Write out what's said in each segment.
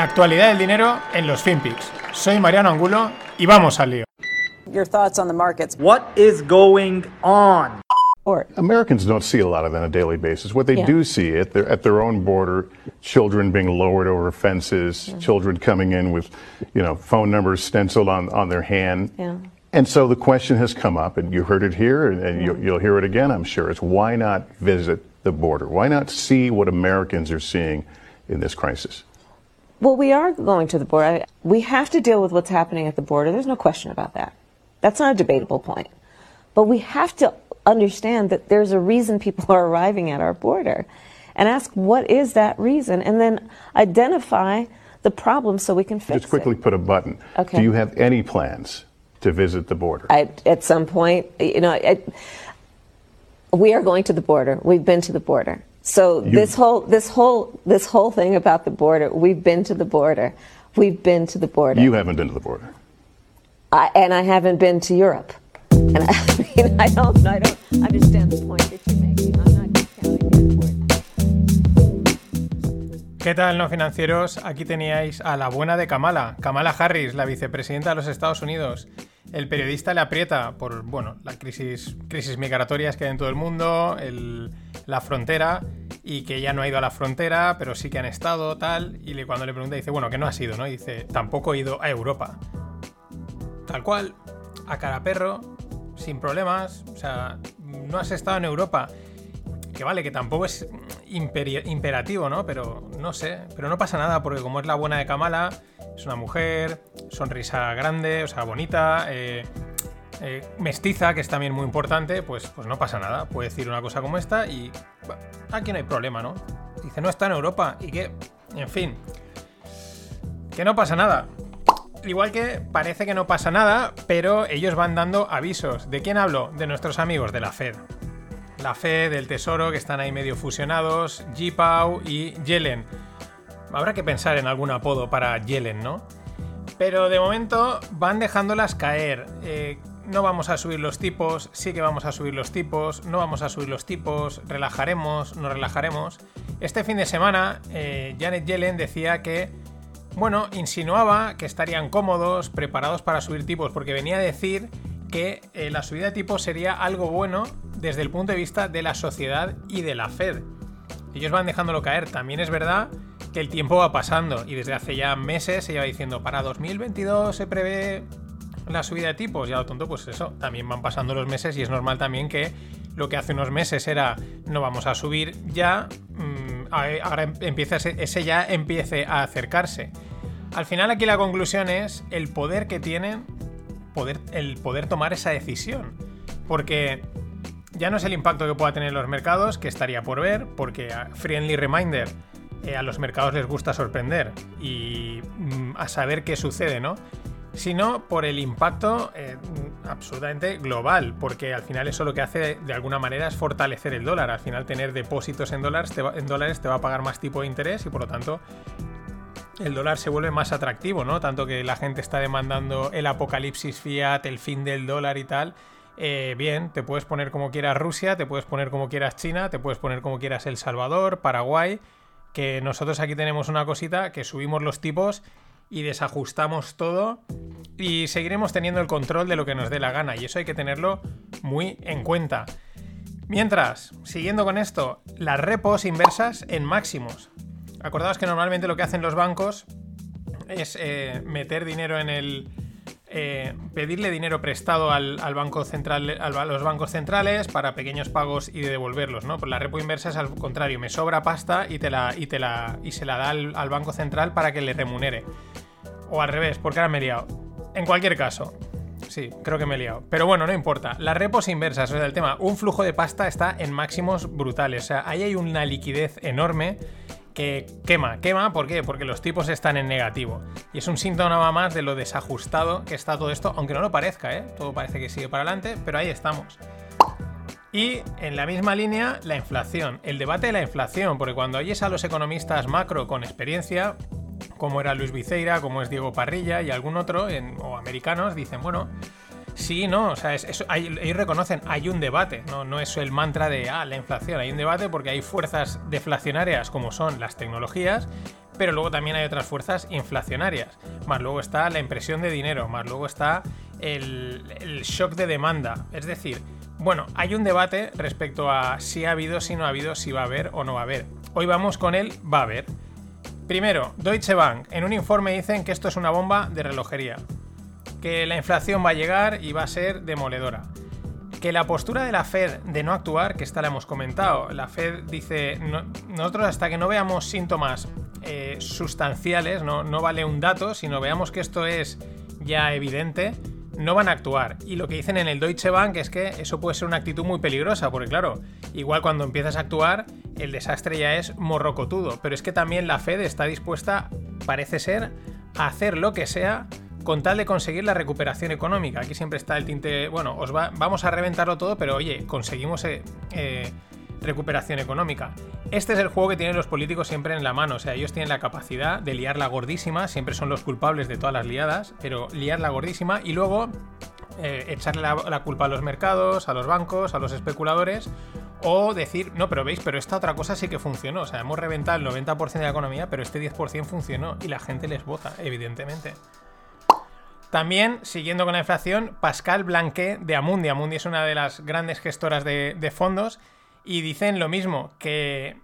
La actualidad del dinero en los FinPix. Soy Mariano Angulo y vamos al lío. Your thoughts on the markets. What is going on? Or Americans don't see a lot of that on a daily basis. What they Yeah. do see at their, at their own border, children being lowered over fences, Mm-hmm. children coming in with, you know, phone numbers stenciled on, on their hand. Yeah. And so the question has come up, and you heard it here, and, and you, you'll hear it again, I'm sure. It's why not visit the border? Why not see what Americans are seeing in this crisis? Well, we are going to the border. We have to deal with what's happening at the border. There's no question about that. That's not a debatable point. But we have to understand that there's a reason people are arriving at our border, and ask what is that reason, and then identify the problem so we can fix it. Just quickly it. put a button. Okay. Do you have any plans to visit the border? I, at some point, you know, I, we are going to the border. We've been to the border. So You- this whole this whole this whole thing about the border, we've been to the border. We've been to the border. you haven't been to the border. I, and I haven't been to Europe. And I mean, I don't, I don't understand the point that you're making. I'm not discounting the importance. ¿Qué tal, no financieros? Aquí teníais a la buena de Kamala, Kamala Harris, la vicepresidenta de los Estados Unidos. El periodista le aprieta por, bueno, la crisis, crisis migratorias que hay en todo el mundo, la frontera, y que ya no ha ido a la frontera, pero sí que han estado, tal. Y cuando le pregunta, dice, bueno, que no has ido, ¿no? Y dice, tampoco he ido a Europa. Tal cual, a cara perro, sin problemas, o sea, no has estado en Europa. Que vale, que tampoco es imperativo, ¿no? Pero no sé, pero no pasa nada porque como es la buena de Kamala, es una mujer, sonrisa grande, o sea, bonita, eh, eh, mestiza, que es también muy importante, pues, pues no pasa nada. Puede decir una cosa como esta y aquí no hay problema, ¿no? Dice, no está en Europa y que, en fin, que no pasa nada. Igual que parece que no pasa nada, pero ellos van dando avisos. ¿De quién hablo? De nuestros amigos de la Fed. La Fed, el Tesoro, que están ahí medio fusionados, G-Pau y Yellen. Habrá que pensar en algún apodo para Yellen, ¿no? Pero de momento van dejándolas caer. Eh, no vamos a subir los tipos, sí que vamos a subir los tipos, no vamos a subir los tipos, relajaremos, no relajaremos. Este fin de semana, eh, Janet Yellen decía que, bueno, insinuaba que estarían cómodos, preparados para subir tipos, porque venía a decir que eh, la subida de tipos sería algo bueno desde el punto de vista de la sociedad y de la Fed. Ellos van dejándolo caer. También es verdad que el tiempo va pasando y desde hace ya meses se lleva diciendo para 2022 se prevé la subida de tipos. Ya lo tonto, pues eso, también van pasando los meses y es normal también que lo que hace unos meses era no vamos a subir ya, mm, ahora em- empieza ese ya empiece a acercarse. Al final aquí la conclusión es el poder que tienen, poder, el poder tomar esa decisión. Porque ya no es el impacto que pueda tener en los mercados, que estaría por ver, porque a friendly reminder, eh, a los mercados les gusta sorprender y mm, a saber qué sucede, ¿no? Sino por el impacto eh, absolutamente global, porque al final eso lo que hace de alguna manera es fortalecer el dólar. Al final tener depósitos en dólares te va a pagar más tipo de interés y por lo tanto el dólar se vuelve más atractivo, ¿no? Tanto que la gente está demandando el apocalipsis fiat, el fin del dólar y tal. Eh, bien, te puedes poner como quieras Rusia, te puedes poner como quieras China, te puedes poner como quieras El Salvador, Paraguay, que nosotros aquí tenemos una cosita que subimos los tipos y desajustamos todo y seguiremos teniendo el control de lo que nos dé la gana y eso hay que tenerlo muy en cuenta. Mientras, siguiendo con esto, las repos inversas en máximos. Acordaos que normalmente lo que hacen los bancos es eh, meter dinero en el. eh, pedirle dinero prestado al, al banco central, al- a los bancos centrales para pequeños pagos y de devolverlos, ¿no? Pues la repo inversa es al contrario, me sobra pasta y te la, y te la, y se la da al, al banco central para que le remunere. O al revés, porque ahora me he liado. En cualquier caso, Sí, creo que me he liado. Pero bueno, no importa. Las repos inversas, o sea, el tema, un flujo de pasta está en máximos brutales. O sea, ahí hay una liquidez enorme que quema. ¿Quema? ¿Por qué? Porque los tipos están en negativo. Y es un síntoma más de lo desajustado que está todo esto, aunque no lo parezca, ¿eh? Todo parece que sigue para adelante, pero ahí estamos. Y en la misma línea, la inflación. El debate de la inflación, porque cuando oyes a los economistas macro con experiencia, como era Luis Viceira, como es Diego Parrilla y algún otro, en- o americanos, dicen, bueno, sí, no, o sea, es- ellos reconocen, hay un debate, ¿no? no es el mantra de, ah, la inflación, hay un debate porque hay fuerzas deflacionarias como son las tecnologías, pero luego también hay otras fuerzas inflacionarias. Más luego está la impresión de dinero, más luego está el, el shock de demanda. Es decir, bueno, hay un debate respecto a si ha habido, si no ha habido, si va a haber o no va a haber. Hoy vamos con el va a haber. Primero, Deutsche Bank. En un informe dicen que esto es una bomba de relojería. Que la inflación va a llegar y va a ser demoledora. Que la postura de la Fed de no actuar, que esta la hemos comentado, la Fed dice, nosotros hasta que no veamos síntomas eh, sustanciales, no, no vale un dato, sino veamos que esto es ya evidente, no van a actuar. Y lo que dicen en el Deutsche Bank es que eso puede ser una actitud muy peligrosa, porque claro, igual cuando empiezas a actuar, el desastre ya es morrocotudo. Pero es que también la Fed está dispuesta, parece ser, a hacer lo que sea con tal de conseguir la recuperación económica. Aquí siempre está el tinte, bueno, os vamos a reventarlo todo, pero oye, conseguimos eh, eh, recuperación económica. Este es el juego que tienen los políticos siempre en la mano, o sea, ellos tienen la capacidad de liar la gordísima, siempre son los culpables de todas las liadas, pero liar la gordísima y luego eh, echarle la, culpa a los mercados, a los bancos, a los especuladores, o decir, no, pero veis, pero esta otra cosa sí que funcionó, o sea, hemos reventado el 90% de la economía, pero este 10% funcionó y la gente les vota, evidentemente. También, siguiendo con la inflación, Pascal Blanquet de Amundi. Amundi es una de las grandes gestoras de fondos y dicen lo mismo, que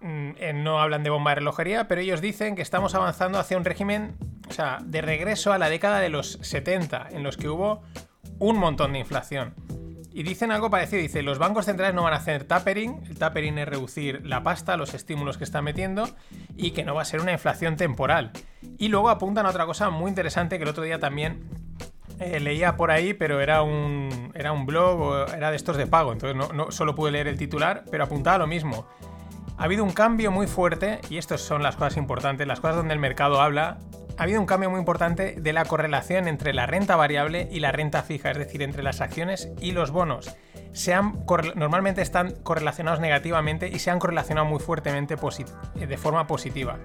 mm, no hablan de bomba de relojería, pero ellos dicen que estamos avanzando hacia un régimen, o sea, de regreso a la década de los 70, en los que hubo un montón de inflación. Y dicen algo parecido, dice, los bancos centrales no van a hacer tapering, el tapering es reducir la pasta, los estímulos que están metiendo, y que no va a ser una inflación temporal. Y luego apuntan a otra cosa muy interesante que el otro día también eh, leía por ahí, pero era un, era un blog era de estos de pago, entonces no, solo pude leer el titular, pero apuntaba lo mismo. Ha habido un cambio muy fuerte, y estas son las cosas importantes, las cosas donde el mercado habla, ha habido un cambio muy importante de la correlación entre la renta variable y la renta fija, es decir, entre las acciones y los bonos. Normalmente están correlacionados negativamente y se han correlacionado muy fuertemente de forma positiva.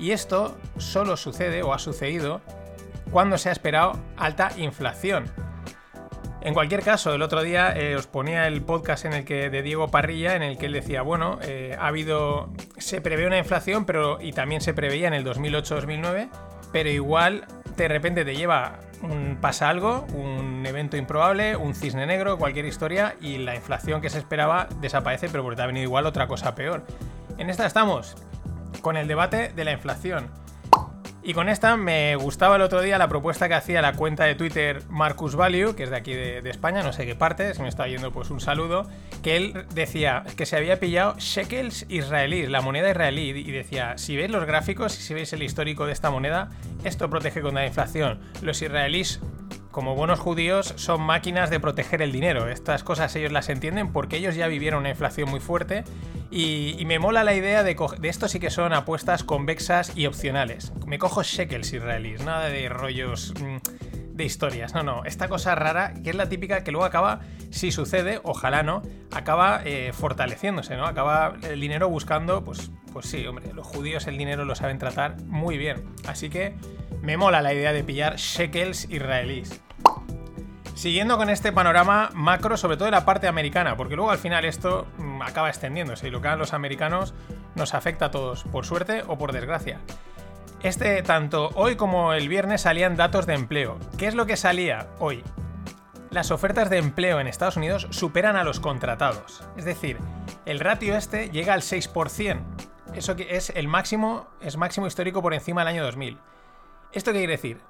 Y esto solo sucede o ha sucedido cuando se ha esperado alta inflación. En cualquier caso, el otro día eh, os ponía el podcast en el que de Diego Parrilla, en el que él decía, bueno, eh, ha habido, se prevé una inflación, pero y también se preveía en el 2008-2009, pero igual de repente te lleva un, pasa algo, un evento improbable, un cisne negro, cualquier historia y la inflación que se esperaba desaparece, pero porque te ha venido igual otra cosa peor. En esta estamos, con el debate de la inflación. Y con esta me gustaba el otro día la propuesta que hacía la cuenta de Twitter Marcus Value, que es de aquí de, España, no sé qué parte, si me está yendo pues un saludo, que él decía que se había pillado shekels israelíes, la moneda israelí, y decía, si veis los gráficos y si veis el histórico de esta moneda, esto protege contra la inflación. Los israelíes como buenos judíos, son máquinas de proteger el dinero. Estas cosas ellos las entienden porque ellos ya vivieron una inflación muy fuerte y, me mola la idea de, de esto sí que son apuestas convexas y opcionales. Me cojo shekels israelíes, nada de rollos mm, de historias. No, no, esta cosa rara, que es la típica que luego acaba, si sucede, ojalá no, acaba eh, fortaleciéndose, ¿no? Acaba el dinero buscando, pues, pues sí, hombre, los judíos el dinero lo saben tratar muy bien. Así que me mola la idea de pillar shekels israelíes. Siguiendo con este panorama macro, sobre todo de la parte americana, porque luego al final esto mm, acaba extendiéndose y lo que hagan los americanos nos afecta a todos, por suerte o por desgracia. Este, tanto hoy como el viernes salían datos de empleo. ¿Qué es lo que salía hoy? Las ofertas de empleo en Estados Unidos superan a los contratados. Es decir, el ratio este llega al 6%. Eso que es el máximo, es máximo histórico por encima del año 2000. ¿Esto qué quiere decir?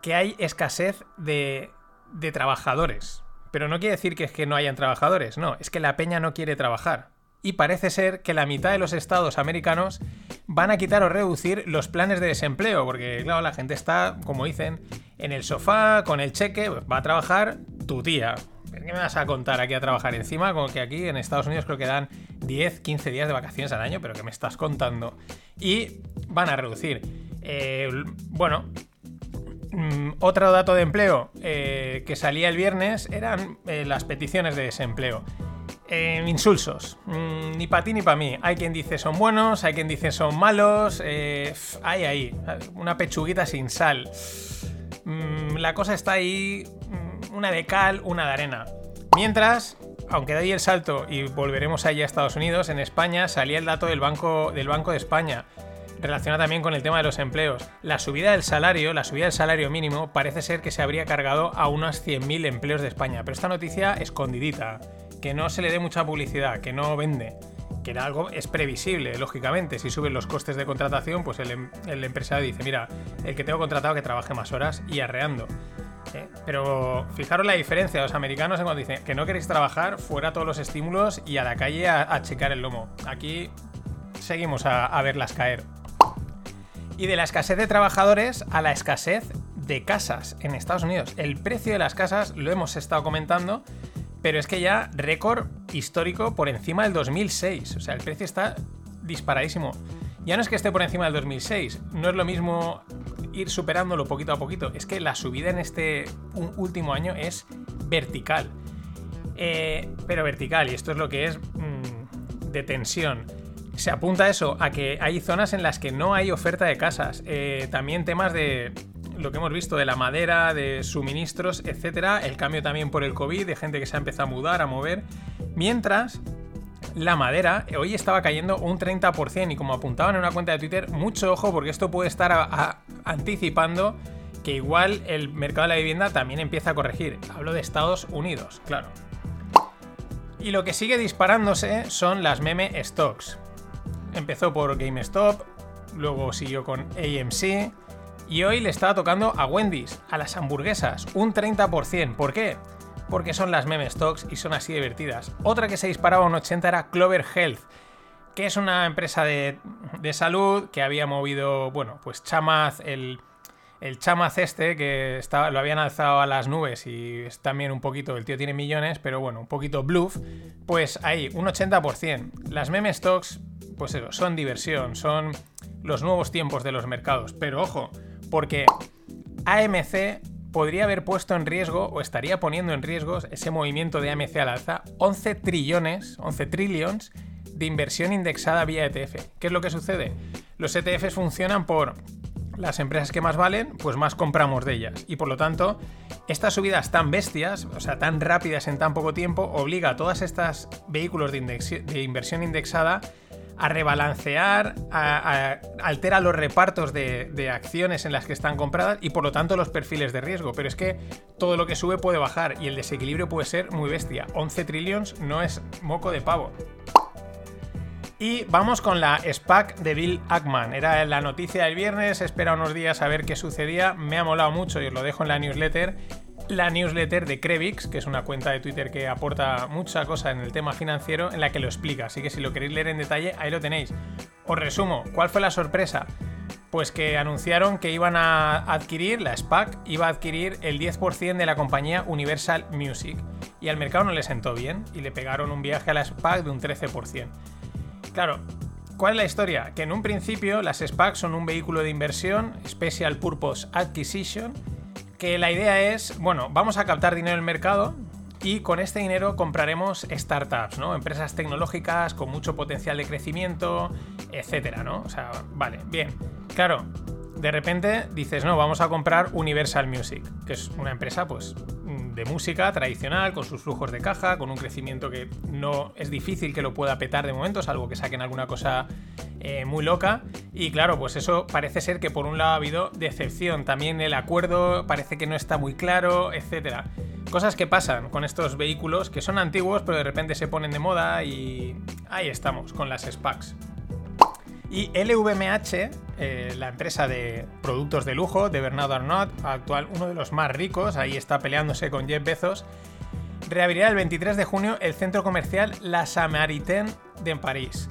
Que hay escasez de de trabajadores. Pero no quiere decir que es que no hayan trabajadores, no, es que la peña no quiere trabajar. Y parece ser que la mitad de los estados americanos van a quitar o reducir los planes de desempleo, porque claro, la gente está, como dicen, en el sofá, con el cheque, pues, va a trabajar tu tía. ¿Qué me vas a contar aquí a trabajar encima? Como que aquí en Estados Unidos creo que dan 10, 15 días de vacaciones al año, pero que me estás contando. Y van a reducir. Eh, bueno, Mm, otro dato de empleo eh, que salía el viernes eran eh, las peticiones de desempleo. Eh, insulsos. Mm, ni para ti ni para mí. Hay quien dice son buenos, hay quien dice son malos. hay ahí. Una pechuguita sin sal. Mm, la cosa está ahí. una de cal, una de arena. Mientras, aunque de ahí el salto y volveremos allí a Estados Unidos, en España salía el dato del Banco, del banco de España relaciona también con el tema de los empleos. La subida del salario, la subida del salario mínimo, parece ser que se habría cargado a unos 100.000 empleos de España. Pero esta noticia escondidita, que no se le dé mucha publicidad, que no vende. Que era algo es previsible, lógicamente. Si suben los costes de contratación, pues el, em, empresario dice: Mira, el que tengo contratado que trabaje más horas y arreando. ¿eh? Pero fijaros la diferencia, los americanos cuando dicen que no queréis trabajar, fuera todos los estímulos y a la calle a, a checar el lomo. Aquí seguimos a, a verlas caer. Y de la escasez de trabajadores a la escasez de casas en Estados Unidos. El precio de las casas lo hemos estado comentando, pero es que ya récord histórico por encima del 2006. O sea, el precio está disparadísimo. Ya no es que esté por encima del 2006, no es lo mismo ir superándolo poquito a poquito, es que la subida en este último año es vertical. Eh, pero vertical, y esto es lo que es mm, de tensión. Se apunta eso a que hay zonas en las que no hay oferta de casas. Eh, también temas de lo que hemos visto de la madera, de suministros, etcétera. El cambio también por el COVID, de gente que se ha empezado a mudar, a mover. Mientras la madera hoy estaba cayendo un 30% y como apuntaban en una cuenta de Twitter, mucho ojo porque esto puede estar anticipando que igual el mercado de la vivienda también empieza a corregir. Hablo de Estados Unidos, claro. Y lo que sigue disparándose son las meme stocks. Empezó por GameStop, luego siguió con AMC y hoy le estaba tocando a Wendy's, a las hamburguesas, un 30%. ¿Por qué? Porque son las meme stocks y son así divertidas. Otra que se disparaba un 80 era Clover Health, que es una empresa de, de salud que había movido, bueno, pues Chamaz, el, el Chamaz este, que estaba, lo habían alzado a las nubes y es también un poquito, el tío tiene millones, pero bueno, un poquito bluff, pues ahí, un 80%. Las meme stocks, pues eso, son diversión, son los nuevos tiempos de los mercados. Pero ojo, porque AMC podría haber puesto en riesgo o estaría poniendo en riesgo ese movimiento de AMC al alza 11 trillones, 11 trillions de inversión indexada vía ETF. ¿Qué es lo que sucede? Los ETFs funcionan por las empresas que más valen, pues más compramos de ellas. Y por lo tanto, estas subidas tan bestias, o sea, tan rápidas en tan poco tiempo, obliga a todas estas vehículos de, inversión indexada a rebalancear, altera los repartos de, de acciones en las que están compradas y por lo tanto los perfiles de riesgo. Pero es que todo lo que sube puede bajar y el desequilibrio puede ser muy bestia. 11 trillions no es moco de pavo. Y vamos con la SPAC de Bill Ackman. Era la noticia del viernes, espera unos días a ver qué sucedía. Me ha molado mucho y os lo dejo en la newsletter. La newsletter de Crevix, que es una cuenta de Twitter que aporta mucha cosa en el tema financiero, en la que lo explica. Así que si lo queréis leer en detalle, ahí lo tenéis. Os resumo, ¿cuál fue la sorpresa? Pues que anunciaron que iban a adquirir, la SPAC iba a adquirir el 10% de la compañía Universal Music. Y al mercado no le sentó bien y le pegaron un viaje a la SPAC de un 13%. Claro, ¿cuál es la historia? Que en un principio las SPAC son un vehículo de inversión, Special Purpose Acquisition, que la idea es, bueno, vamos a captar dinero en el mercado y con este dinero compraremos startups, ¿no? Empresas tecnológicas con mucho potencial de crecimiento, etcétera, ¿no? O sea, vale, bien. Claro, de repente dices, no, vamos a comprar Universal Music, que es una empresa, pues, de música tradicional, con sus flujos de caja, con un crecimiento que no es difícil que lo pueda petar de momento, salvo que saquen alguna cosa eh, muy loca. Y claro, pues eso parece ser que por un lado ha habido decepción. También el acuerdo parece que no está muy claro, etcétera. Cosas que pasan con estos vehículos que son antiguos, pero de repente se ponen de moda y ahí estamos, con las SPACs. Y LVMH, eh, la empresa de productos de lujo de Bernardo Arnault, actual uno de los más ricos, ahí está peleándose con Jeff Bezos, reabrirá el 23 de junio el centro comercial La Samaritaine de París.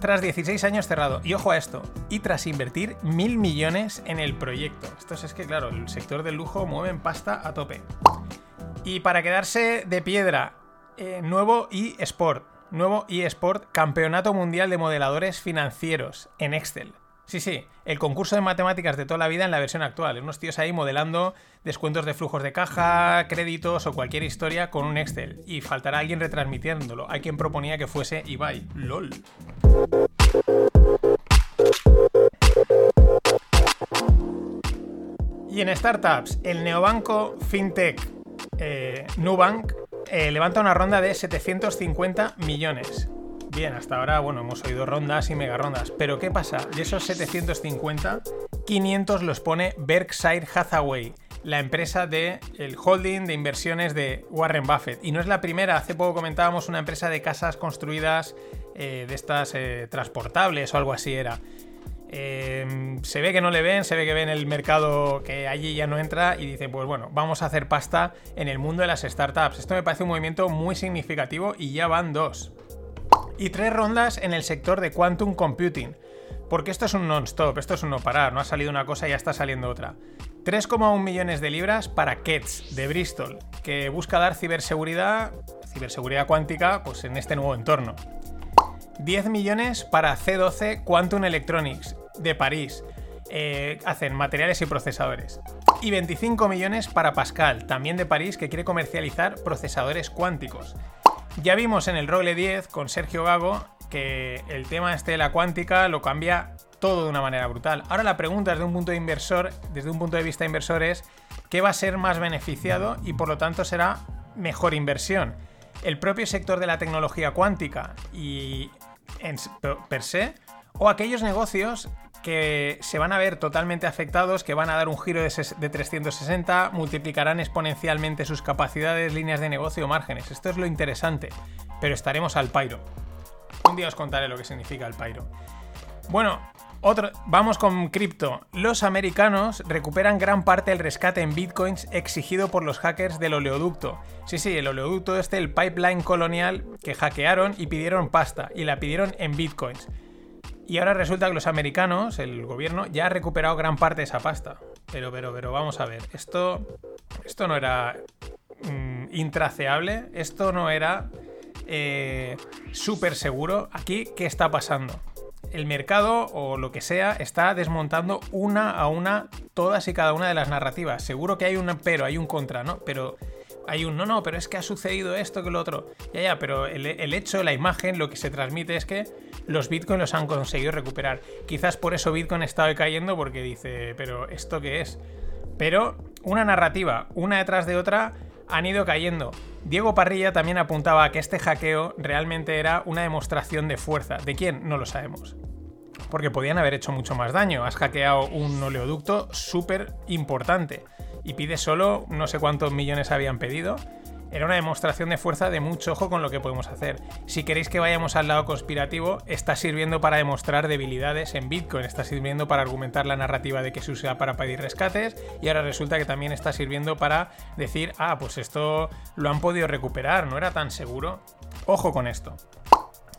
Tras 16 años cerrado, y ojo a esto, y tras invertir mil millones en el proyecto. Esto es que, claro, el sector del lujo mueve en pasta a tope. Y para quedarse de piedra, eh, nuevo eSport. Nuevo eSport Campeonato Mundial de Modeladores Financieros en Excel. Sí, sí, el concurso de matemáticas de toda la vida en la versión actual. Unos tíos ahí modelando descuentos de flujos de caja, créditos o cualquier historia con un Excel. Y faltará alguien retransmitiéndolo. Hay quien proponía que fuese Ibai. LOL. Y en startups, el neobanco fintech eh, Nubank eh, levanta una ronda de 750 millones bien, hasta ahora, bueno, hemos oído rondas y mega rondas. Pero ¿qué pasa? De esos 750, 500 los pone Berkshire Hathaway, la empresa de holding de inversiones de Warren Buffett. Y no es la primera, hace poco comentábamos una empresa de casas construidas eh, de estas eh, transportables o algo así era. Eh, se ve que no le ven, se ve que ven el mercado que allí ya no entra y dice, pues bueno, vamos a hacer pasta en el mundo de las startups. Esto me parece un movimiento muy significativo y ya van dos. Y tres rondas en el sector de quantum computing. Porque esto es un non-stop, esto es un no parar, no ha salido una cosa y ya está saliendo otra. 3,1 millones de libras para Ketz de Bristol, que busca dar ciberseguridad, ciberseguridad cuántica, pues en este nuevo entorno. 10 millones para C12 Quantum Electronics de París. Eh, hacen materiales y procesadores. Y 25 millones para Pascal, también de París, que quiere comercializar procesadores cuánticos. Ya vimos en el Rogle 10 con Sergio Gago que el tema este de la cuántica lo cambia todo de una manera brutal. Ahora la pregunta desde un punto de inversor, desde un punto de vista inversor es qué va a ser más beneficiado y por lo tanto será mejor inversión. El propio sector de la tecnología cuántica y per se o aquellos negocios que se van a ver totalmente afectados, que van a dar un giro de, 360, multiplicarán exponencialmente sus capacidades, líneas de negocio o márgenes. Esto es lo interesante, pero estaremos al pairo. Un día os contaré lo que significa el pairo. Bueno, otro, vamos con cripto. Los americanos recuperan gran parte del rescate en bitcoins exigido por los hackers del oleoducto. Sí, sí, el oleoducto este, el pipeline colonial que hackearon y pidieron pasta, y la pidieron en bitcoins. Y ahora resulta que los americanos, el gobierno, ya ha recuperado gran parte de esa pasta. Pero, pero, pero, vamos a ver. Esto, esto no era mm, intraceable. Esto no era eh, súper seguro. Aquí, ¿qué está pasando? El mercado o lo que sea está desmontando una a una todas y cada una de las narrativas. Seguro que hay un pero, hay un contra, ¿no? Pero hay un no, no, pero es que ha sucedido esto que lo otro. Ya, ya, pero el, hecho, la imagen, lo que se transmite es que los Bitcoin los han conseguido recuperar. Quizás por eso Bitcoin estado cayendo porque dice, pero ¿esto qué es? Pero una narrativa, una detrás de otra, han ido cayendo. Diego Parrilla también apuntaba que este hackeo realmente era una demostración de fuerza. ¿De quién? No lo sabemos. Porque podían haber hecho mucho más daño. Has hackeado un oleoducto súper importante y pide solo no sé cuántos millones habían pedido. Era una demostración de fuerza de mucho ojo con lo que podemos hacer. Si queréis que vayamos al lado conspirativo, está sirviendo para demostrar debilidades en Bitcoin, está sirviendo para argumentar la narrativa de que se usa para pedir rescates y ahora resulta que también está sirviendo para decir, ah, pues esto lo han podido recuperar, no era tan seguro. Ojo con esto.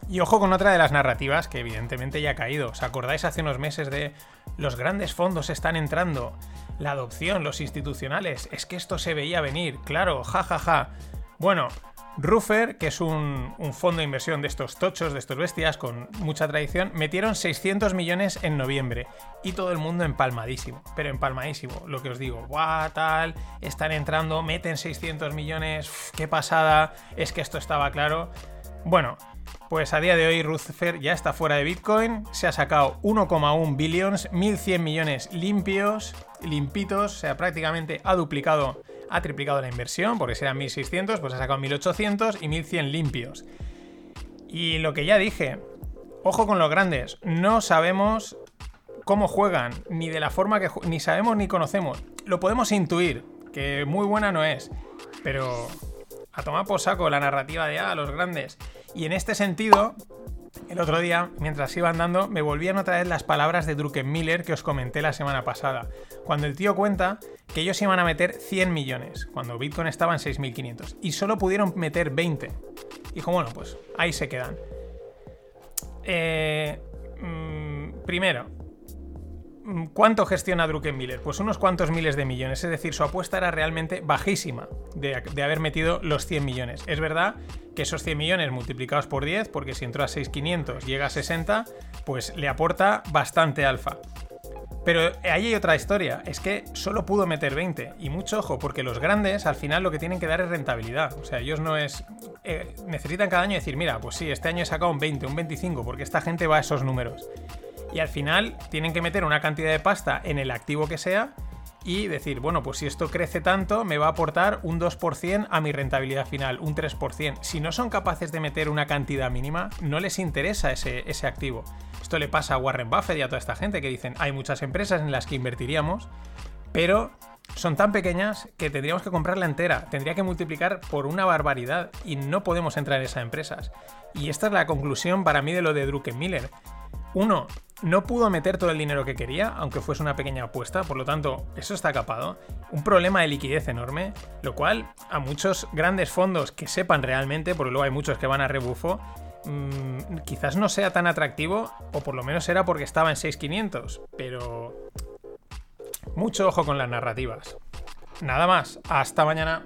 Y ojo con otra de las narrativas que evidentemente ya ha caído. ¿Os acordáis hace unos meses de los grandes fondos están entrando? La adopción, los institucionales. Es que esto se veía venir, claro, jajaja. Ja, ja. Bueno, Ruffer, que es un, fondo de inversión de estos tochos, de estos bestias con mucha tradición, metieron 600 millones en noviembre y todo el mundo empalmadísimo, pero empalmadísimo, lo que os digo, guau, tal, están entrando, meten 600 millones, qué pasada, es que esto estaba claro. Bueno, pues a día de hoy Rutherford ya está fuera de Bitcoin, se ha sacado 1,1 billions, 1.100 millones limpios, limpitos, o sea, prácticamente ha duplicado, ha triplicado la inversión, porque si eran 1.600, pues ha sacado 1.800 y 1.100 limpios. Y lo que ya dije, ojo con los grandes, no sabemos cómo juegan, ni de la forma que ni sabemos ni conocemos. Lo podemos intuir, que muy buena no es, pero a tomar por saco la narrativa de ah, los grandes. Y en este sentido, el otro día, mientras iba andando, me volvían otra vez las palabras de Druckenmiller que os comenté la semana pasada, cuando el tío cuenta que ellos iban a meter 100 millones, cuando Bitcoin estaba en 6.500, y solo pudieron meter 20. Dijo, bueno, pues ahí se quedan. Eh, mmm, primero, ¿Cuánto gestiona Druckenmiller? Pues unos cuantos miles de millones, es decir, su apuesta era realmente bajísima de, de, haber metido los 100 millones. Es verdad que esos 100 millones multiplicados por 10, porque si entró a 6.500 llega a 60, pues le aporta bastante alfa. Pero ahí hay otra historia, es que solo pudo meter 20. Y mucho ojo, porque los grandes al final lo que tienen que dar es rentabilidad. O sea, ellos no es... Eh, necesitan cada año decir, mira, pues sí, este año he sacado un 20, un 25, porque esta gente va a esos números y al final tienen que meter una cantidad de pasta en el activo que sea y decir, bueno, pues si esto crece tanto, me va a aportar un 2% a mi rentabilidad final, un 3%. Si no son capaces de meter una cantidad mínima, no les interesa ese, ese activo. Esto le pasa a Warren Buffett y a toda esta gente que dicen, hay muchas empresas en las que invertiríamos, pero son tan pequeñas que tendríamos que comprarla entera, tendría que multiplicar por una barbaridad y no podemos entrar en esas empresas. Y esta es la conclusión para mí de lo de Druckenmiller. Uno, no pudo meter todo el dinero que quería, aunque fuese una pequeña apuesta, por lo tanto, eso está capado. Un problema de liquidez enorme, lo cual a muchos grandes fondos que sepan realmente, porque luego hay muchos que van a rebufo, mmm, quizás no sea tan atractivo, o por lo menos era porque estaba en 6500, pero mucho ojo con las narrativas. Nada más, hasta mañana.